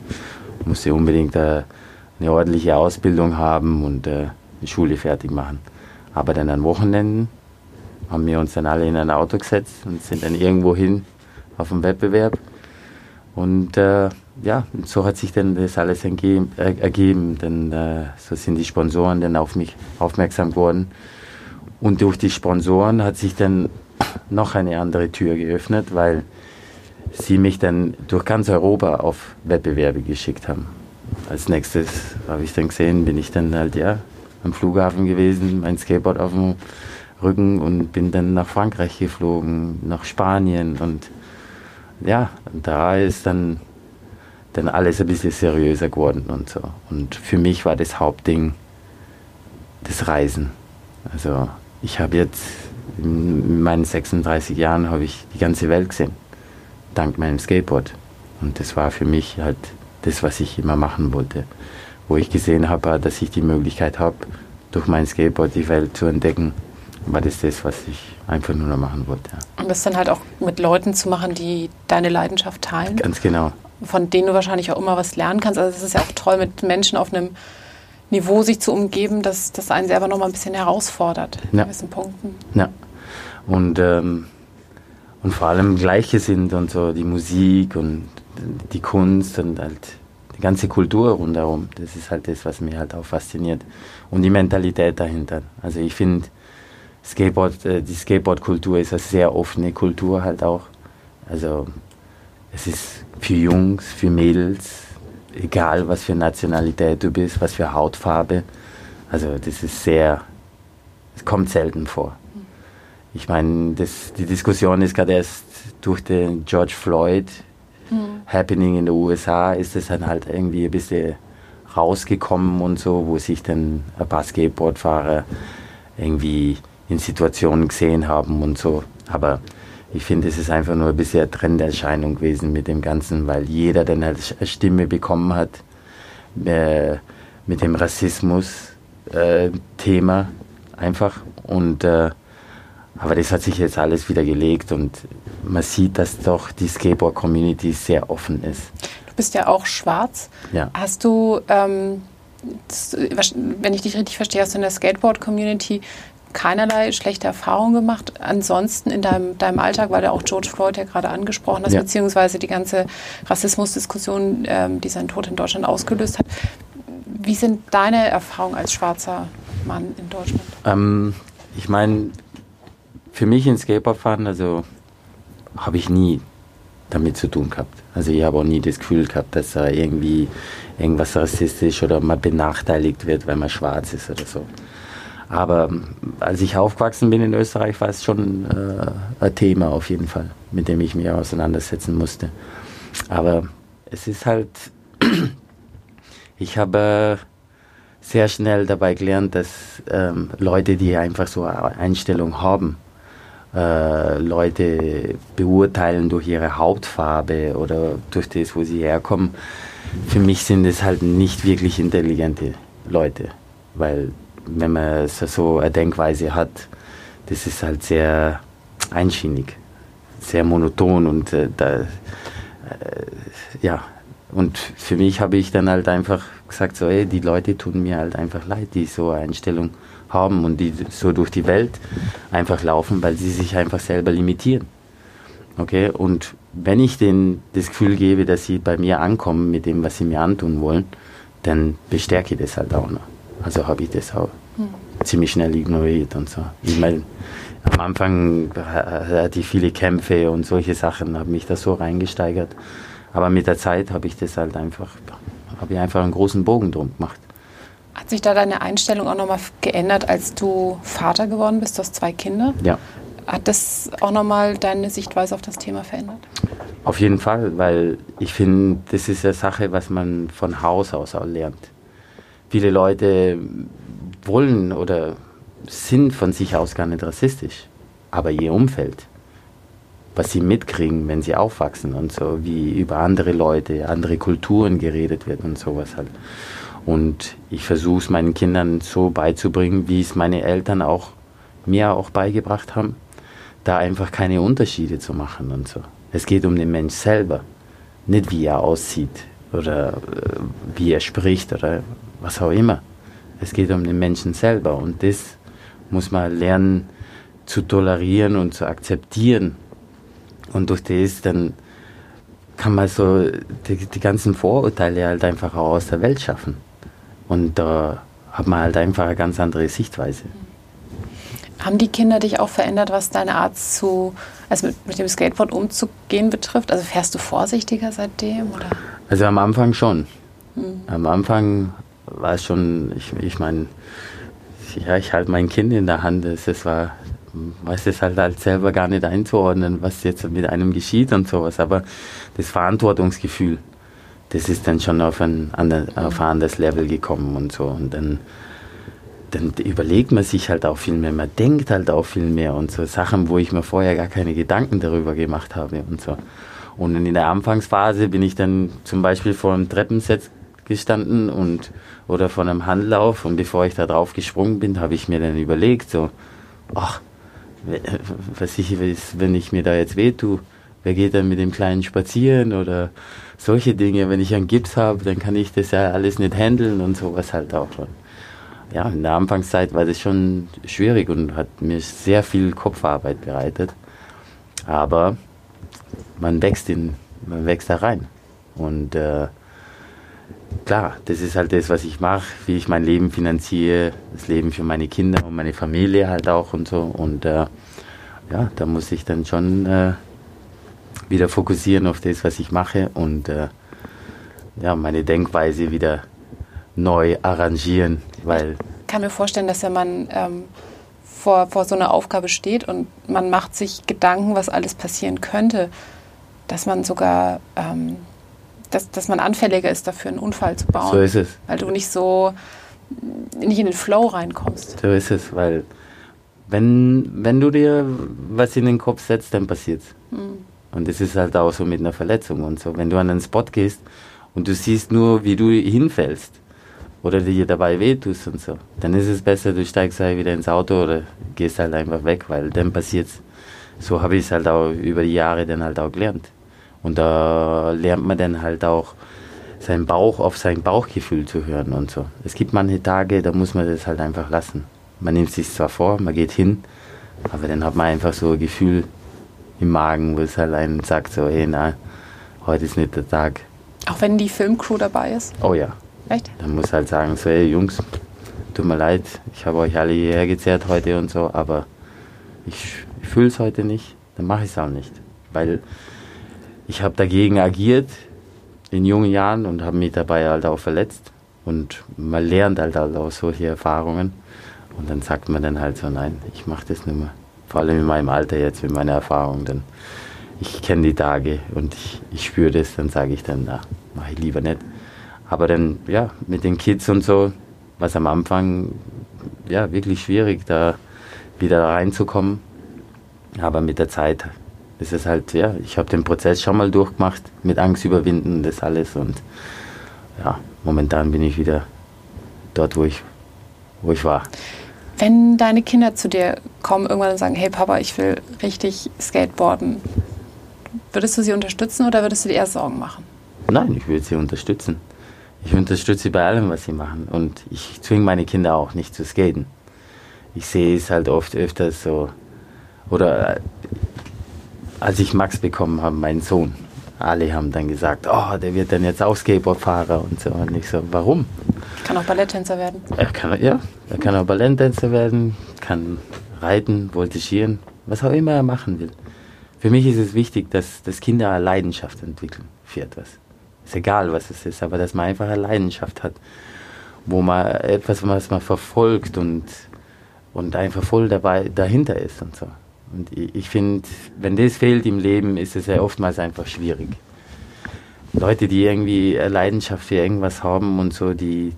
musste unbedingt äh, eine ordentliche Ausbildung haben und äh, die Schule fertig machen. Aber dann an Wochenenden haben wir uns dann alle in ein Auto gesetzt und sind dann irgendwo hin auf dem Wettbewerb. Und äh, ja, so hat sich dann das alles ergeben. Äh, ergeben. Denn äh, so sind die Sponsoren dann auf mich aufmerksam geworden. Und durch die Sponsoren hat sich dann noch eine andere Tür geöffnet, weil sie mich dann durch ganz Europa auf Wettbewerbe geschickt haben als nächstes habe ich dann gesehen, bin ich dann halt ja am Flughafen gewesen, mein Skateboard auf dem Rücken und bin dann nach Frankreich geflogen, nach Spanien und ja, da ist dann, dann alles ein bisschen seriöser geworden und so. Und für mich war das Hauptding das Reisen. Also ich habe jetzt in meinen 36 Jahren habe ich die ganze Welt gesehen, dank meinem Skateboard. Und das war für mich halt das, was ich immer machen wollte. Wo ich gesehen habe, dass ich die Möglichkeit habe, durch mein Skateboard die Welt zu entdecken, war das das, was ich einfach nur noch machen wollte. Ja. Und das dann halt auch mit Leuten zu machen, die deine Leidenschaft teilen. Ganz genau. Von denen du wahrscheinlich auch immer was lernen kannst. Also es ist ja auch toll, mit Menschen auf einem Niveau sich zu umgeben, dass das einen selber noch mal ein bisschen herausfordert in ja. gewissen Punkten. Ja. Und, ähm, und vor allem Gleichgesinnt und so, die Musik und die Kunst und halt die ganze Kultur rundherum. Das ist halt das, was mich halt auch fasziniert. Und die Mentalität dahinter. Also ich finde, Skateboard, äh, die Skateboard-Kultur ist eine sehr offene Kultur halt auch. Also es ist für Jungs, für Mädels, egal was für Nationalität du bist, was für Hautfarbe. Also das ist sehr Es kommt selten vor. Ich meine, die Diskussion ist gerade erst durch den George Floyd mhm. Happening in den USA, ist es dann halt irgendwie ein bisschen rausgekommen und so, wo sich dann Skateboardfahrer irgendwie in Situationen gesehen haben und so. Aber ich finde, es ist einfach nur ein bisschen eine Trenderscheinung gewesen mit dem Ganzen, weil jeder dann halt eine Stimme bekommen hat äh, mit dem Rassismus-Thema äh, einfach. Und äh, aber das hat sich jetzt alles wieder gelegt und man sieht, dass doch die Skateboard-Community sehr offen ist. Du bist ja auch schwarz. Ja. Hast du, ähm, das, wenn ich dich richtig verstehe, hast du in der Skateboard-Community keinerlei schlechte Erfahrungen gemacht. Ansonsten in deinem, deinem Alltag, weil du auch George Floyd ja gerade angesprochen hast, ja. beziehungsweise die ganze Rassismusdiskussion, ähm, die seinen Tod in Deutschland ausgelöst hat. Wie sind deine Erfahrungen als schwarzer Mann in Deutschland? Ähm, ich meine, für mich ins Skateboardfahren, also habe ich nie damit zu tun gehabt. Also ich habe auch nie das Gefühl gehabt, dass da irgendwie irgendwas rassistisch oder mal benachteiligt wird, weil man schwarz ist oder so. Aber als ich aufgewachsen bin in Österreich, war es schon äh, ein Thema auf jeden Fall, mit dem ich mich auseinandersetzen musste. Aber es ist halt, ich habe sehr schnell dabei gelernt, dass ähm, Leute, die einfach so eine Einstellung haben, äh, Leute beurteilen durch ihre Hautfarbe oder durch das, wo sie herkommen, für mich sind es halt nicht wirklich intelligente Leute, weil wenn man so eine Denkweise hat, das ist halt sehr einschienig, sehr monoton und äh, da, äh, ja, und für mich habe ich dann halt einfach gesagt, so, ey, die Leute tun mir halt einfach leid, die so eine Einstellung haben und die so durch die Welt einfach laufen, weil sie sich einfach selber limitieren. Okay, und wenn ich denen das Gefühl gebe, dass sie bei mir ankommen mit dem, was sie mir antun wollen, dann bestärke ich das halt auch noch. Also habe ich das auch hm. ziemlich schnell ignoriert und so. Ich meine, am Anfang hatte ich viele Kämpfe und solche Sachen, habe mich da so reingesteigert. Aber mit der Zeit habe ich das halt einfach, habe ich einfach einen großen Bogen drum gemacht. Hat sich da deine Einstellung auch nochmal geändert, als du Vater geworden bist? Du hast zwei Kinder. Ja. Hat das auch nochmal deine Sichtweise auf das Thema verändert? Auf jeden Fall, weil ich finde, das ist eine Sache, was man von Haus aus auch lernt viele Leute wollen oder sind von sich aus gar nicht rassistisch, aber ihr Umfeld, was sie mitkriegen, wenn sie aufwachsen und so, wie über andere Leute, andere Kulturen geredet wird und sowas halt. Und ich versuche es meinen Kindern so beizubringen, wie es meine Eltern auch mir auch beigebracht haben, da einfach keine Unterschiede zu machen und so. Es geht um den Mensch selber, nicht wie er aussieht oder äh, wie er spricht oder was auch immer. Es geht um den Menschen selber und das muss man lernen zu tolerieren und zu akzeptieren. Und durch das dann kann man so die, die ganzen Vorurteile halt einfach auch aus der Welt schaffen. Und da hat man halt einfach eine ganz andere Sichtweise. Haben die Kinder dich auch verändert, was deine Art zu, also mit, mit dem Skateboard umzugehen betrifft? Also fährst du vorsichtiger seitdem? Oder? Also am Anfang schon. Hm. Am Anfang war es schon, ich, ich meine, ja, ich halte mein Kind in der Hand. Es war, weiß es halt, halt selber gar nicht einzuordnen, was jetzt mit einem geschieht und sowas. Aber das Verantwortungsgefühl, das ist dann schon auf ein, auf ein anderes Level gekommen und so. Und dann, dann überlegt man sich halt auch viel mehr, man denkt halt auch viel mehr und so Sachen, wo ich mir vorher gar keine Gedanken darüber gemacht habe und so. Und in der Anfangsphase bin ich dann zum Beispiel vor einem Treppenset gestanden und oder von einem Handlauf und bevor ich da drauf gesprungen bin, habe ich mir dann überlegt, so, ach, was ich wenn ich mir da jetzt weh tue, wer geht dann mit dem Kleinen spazieren oder solche Dinge, wenn ich einen Gips habe, dann kann ich das ja alles nicht handeln und sowas halt auch schon. Ja, in der Anfangszeit war das schon schwierig und hat mir sehr viel Kopfarbeit bereitet. Aber man wächst in, man wächst da rein. Und äh, klar, das ist halt das, was ich mache, wie ich mein Leben finanziere, das Leben für meine Kinder und meine Familie halt auch und so. Und äh, ja, da muss ich dann schon äh, wieder fokussieren auf das, was ich mache und äh, ja, meine Denkweise wieder neu arrangieren, weil ich kann mir vorstellen, dass wenn man ähm, vor, vor so einer Aufgabe steht und man macht sich Gedanken, was alles passieren könnte, dass man sogar, ähm, dass, dass man anfälliger ist dafür, einen Unfall zu bauen. So ist es. Weil du nicht so, nicht in den Flow reinkommst. So ist es, weil wenn, wenn du dir was in den Kopf setzt, dann passiert's. Mhm. Und das ist halt auch so mit einer Verletzung und so. Wenn du an einen Spot gehst und du siehst nur, wie du hinfällst oder dir dabei wehtust und so, dann ist es besser, du steigst halt wieder ins Auto oder gehst halt einfach weg, weil dann passiert's. So habe ich es halt auch über die Jahre dann halt auch gelernt. Und da lernt man dann halt auch seinen Bauch auf sein Bauchgefühl zu hören und so. Es gibt manche Tage, da muss man das halt einfach lassen. Man nimmt sich zwar vor, man geht hin, aber dann hat man einfach so ein Gefühl im Magen, wo es halt einen sagt, so, hey, na, heute ist nicht der Tag. Auch wenn die Filmcrew dabei ist? Oh ja. Echt? Dann muss halt sagen, so, hey, Jungs, tut mir leid, ich habe euch alle hierher gezerrt heute und so, aber ich, ich fühle es heute nicht, dann mache ich es auch nicht. Weil ich habe dagegen agiert in jungen Jahren und habe mich dabei halt auch verletzt. Und man lernt halt auch solche Erfahrungen. Und dann sagt man dann halt so, nein, ich mache das nicht mehr. Vor allem in meinem Alter jetzt, mit meiner Erfahrung. Dann, ich kenne die Tage und ich, ich spüre das, dann sage ich dann, na, mache ich lieber nicht. Aber dann, ja, mit den Kids und so, was am Anfang, ja, wirklich schwierig, da wieder reinzukommen. Aber mit der Zeit ist es halt, ja, ich habe den Prozess schon mal durchgemacht, mit Angst überwinden, das alles. Und ja, momentan bin ich wieder dort, wo ich, wo ich war. Wenn deine Kinder zu dir kommen irgendwann und sagen, hey Papa, ich will richtig Skateboarden, würdest du sie unterstützen oder würdest du dir eher Sorgen machen? Nein, ich würde sie unterstützen. Ich unterstütze sie bei allem, was sie machen. Und ich zwinge meine Kinder auch nicht zu skaten. Ich sehe es halt oft öfters so. Oder äh, als ich Max bekommen habe, meinen Sohn, alle haben dann gesagt, oh, der wird dann jetzt auch Skateboardfahrer und so. Und ich so, warum? Kann auch Balletttänzer werden. Er kann, ja, er kann auch Balletttänzer werden, kann reiten, voltigieren, was auch immer er machen will. Für mich ist es wichtig, dass, dass Kinder eine Leidenschaft entwickeln für etwas. Ist egal, was es ist, aber dass man einfach eine Leidenschaft hat, wo man etwas, was man verfolgt und, und einfach voll dabei dahinter ist und so. Und ich, ich finde, wenn das fehlt im Leben, ist es ja oftmals einfach schwierig. Leute, die irgendwie eine Leidenschaft für irgendwas haben und so, die,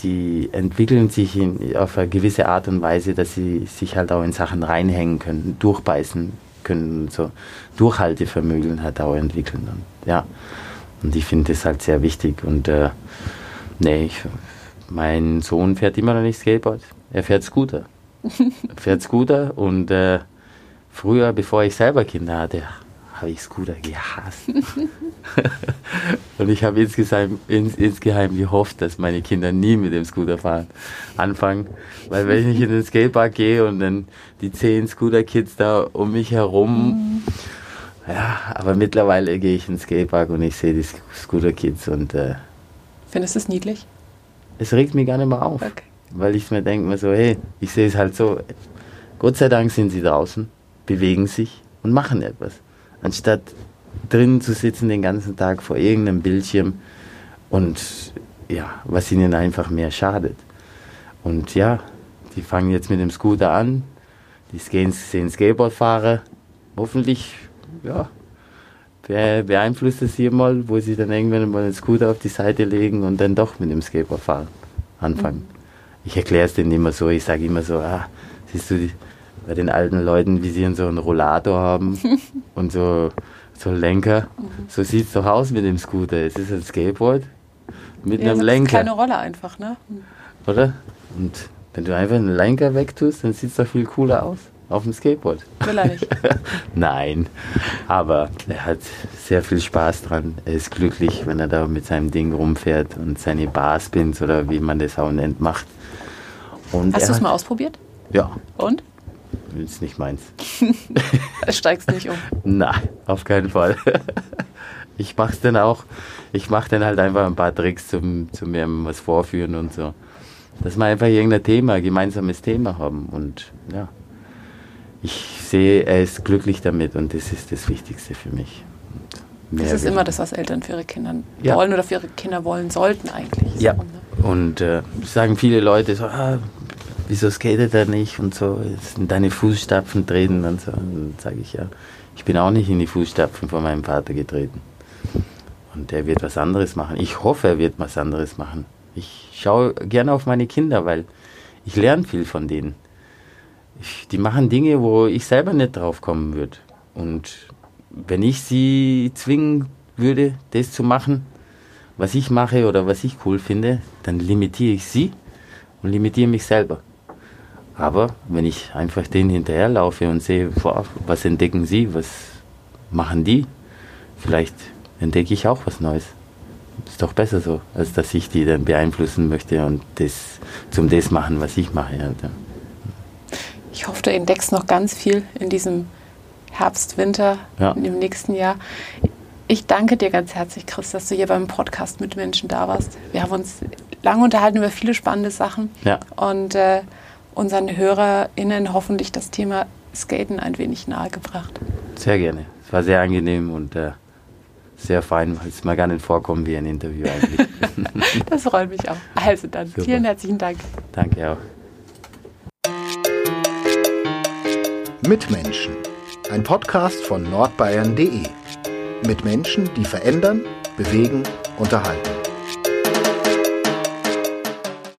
die entwickeln sich in, auf eine gewisse Art und Weise, dass sie sich halt auch in Sachen reinhängen können, durchbeißen können und so. Durchhaltevermögen halt auch entwickeln. Und, ja. Und ich finde das halt sehr wichtig. Und äh, nee, ich, mein Sohn fährt immer noch nicht Skateboard. Er fährt Scooter. er fährt Scooter und äh, früher, bevor ich selber Kinder hatte, habe ich Scooter gehasst. und ich habe insgeheim, ins, insgeheim gehofft, dass meine Kinder nie mit dem Scooter fahren anfangen. Weil wenn ich in den Skatepark gehe und dann die zehn Scooter-Kids da um mich herum, mhm. ja, aber mittlerweile gehe ich in den Skatepark und ich sehe die Scooter-Kids und äh, Findest du es niedlich? Es regt mich gar nicht mehr auf. Okay. Weil ich mir denke mir so, hey, ich sehe es halt so, Gott sei Dank sind sie draußen, bewegen sich und machen etwas anstatt drin zu sitzen den ganzen Tag vor irgendeinem Bildschirm und ja, was ihnen einfach mehr schadet. Und ja, die fangen jetzt mit dem Scooter an, die sehen Skateboardfahrer, hoffentlich, ja, beeinflusst es sie mal, wo sie dann irgendwann mal den Scooter auf die Seite legen und dann doch mit dem Skateboardfahren anfangen. Mhm. Ich erkläre es denen immer so, ich sage immer so, ah, siehst du, bei den alten Leuten, wie sie so einen Rollator haben und so, so einen Lenker. Mhm. So sieht es doch aus mit dem Scooter. Es ist ein Skateboard mit ja, einem Lenker. Keine Rolle einfach, ne? Oder? Und wenn du einfach einen Lenker wegtust, dann sieht es doch viel cooler aus. Auf dem Skateboard. Will er nicht. Nein. Aber er hat sehr viel Spaß dran. Er ist glücklich, wenn er da mit seinem Ding rumfährt und seine Barspins oder wie man das auch nennt, macht. Und Hast du es mal ausprobiert? Ja. Und? Ist nicht meins. Steigst nicht um? Nein, auf keinen Fall. ich mach's dann auch, ich mach dann halt einfach ein paar Tricks zum, zu mir was vorführen und so. Dass wir einfach irgendein Thema, ein gemeinsames Thema haben und ja. Ich sehe, er ist glücklich damit und das ist das Wichtigste für mich. Das ist immer das, was Eltern für ihre Kinder ja. wollen oder für ihre Kinder wollen sollten eigentlich. Ja. So, ne? Und äh, sagen viele Leute so, ah, wieso skatet er nicht und so, in deine Fußstapfen treten und so. Und dann sage ich ja, ich bin auch nicht in die Fußstapfen von meinem Vater getreten. Und er wird was anderes machen. Ich hoffe, er wird was anderes machen. Ich schaue gerne auf meine Kinder, weil ich lerne viel von denen. Ich, die machen Dinge, wo ich selber nicht drauf kommen würde. Und wenn ich sie zwingen würde, das zu machen, was ich mache oder was ich cool finde, dann limitiere ich sie und limitiere mich selber. Aber wenn ich einfach denen hinterherlaufe und sehe, boah, was entdecken sie, was machen die, vielleicht entdecke ich auch was Neues. Ist doch besser so, als dass ich die dann beeinflussen möchte und das zum das machen, was ich mache. Ja. Ich hoffe, du entdeckst noch ganz viel in diesem Herbst, Winter, ja. im nächsten Jahr. Ich danke dir ganz herzlich, Chris, dass du hier beim Podcast mit Menschen da warst. Wir haben uns lange unterhalten über viele spannende Sachen ja. und äh, unseren HörerInnen hoffentlich das Thema Skaten ein wenig nahegebracht. Sehr gerne. Es war sehr angenehm und äh, sehr fein. Es mal gar nicht vorkommen wie ein Interview eigentlich. das freut mich auch. Also dann, Super. vielen herzlichen Dank. Danke auch. Mitmenschen. Ein Podcast von nordbayern.de. Mit Menschen, die verändern, bewegen, unterhalten.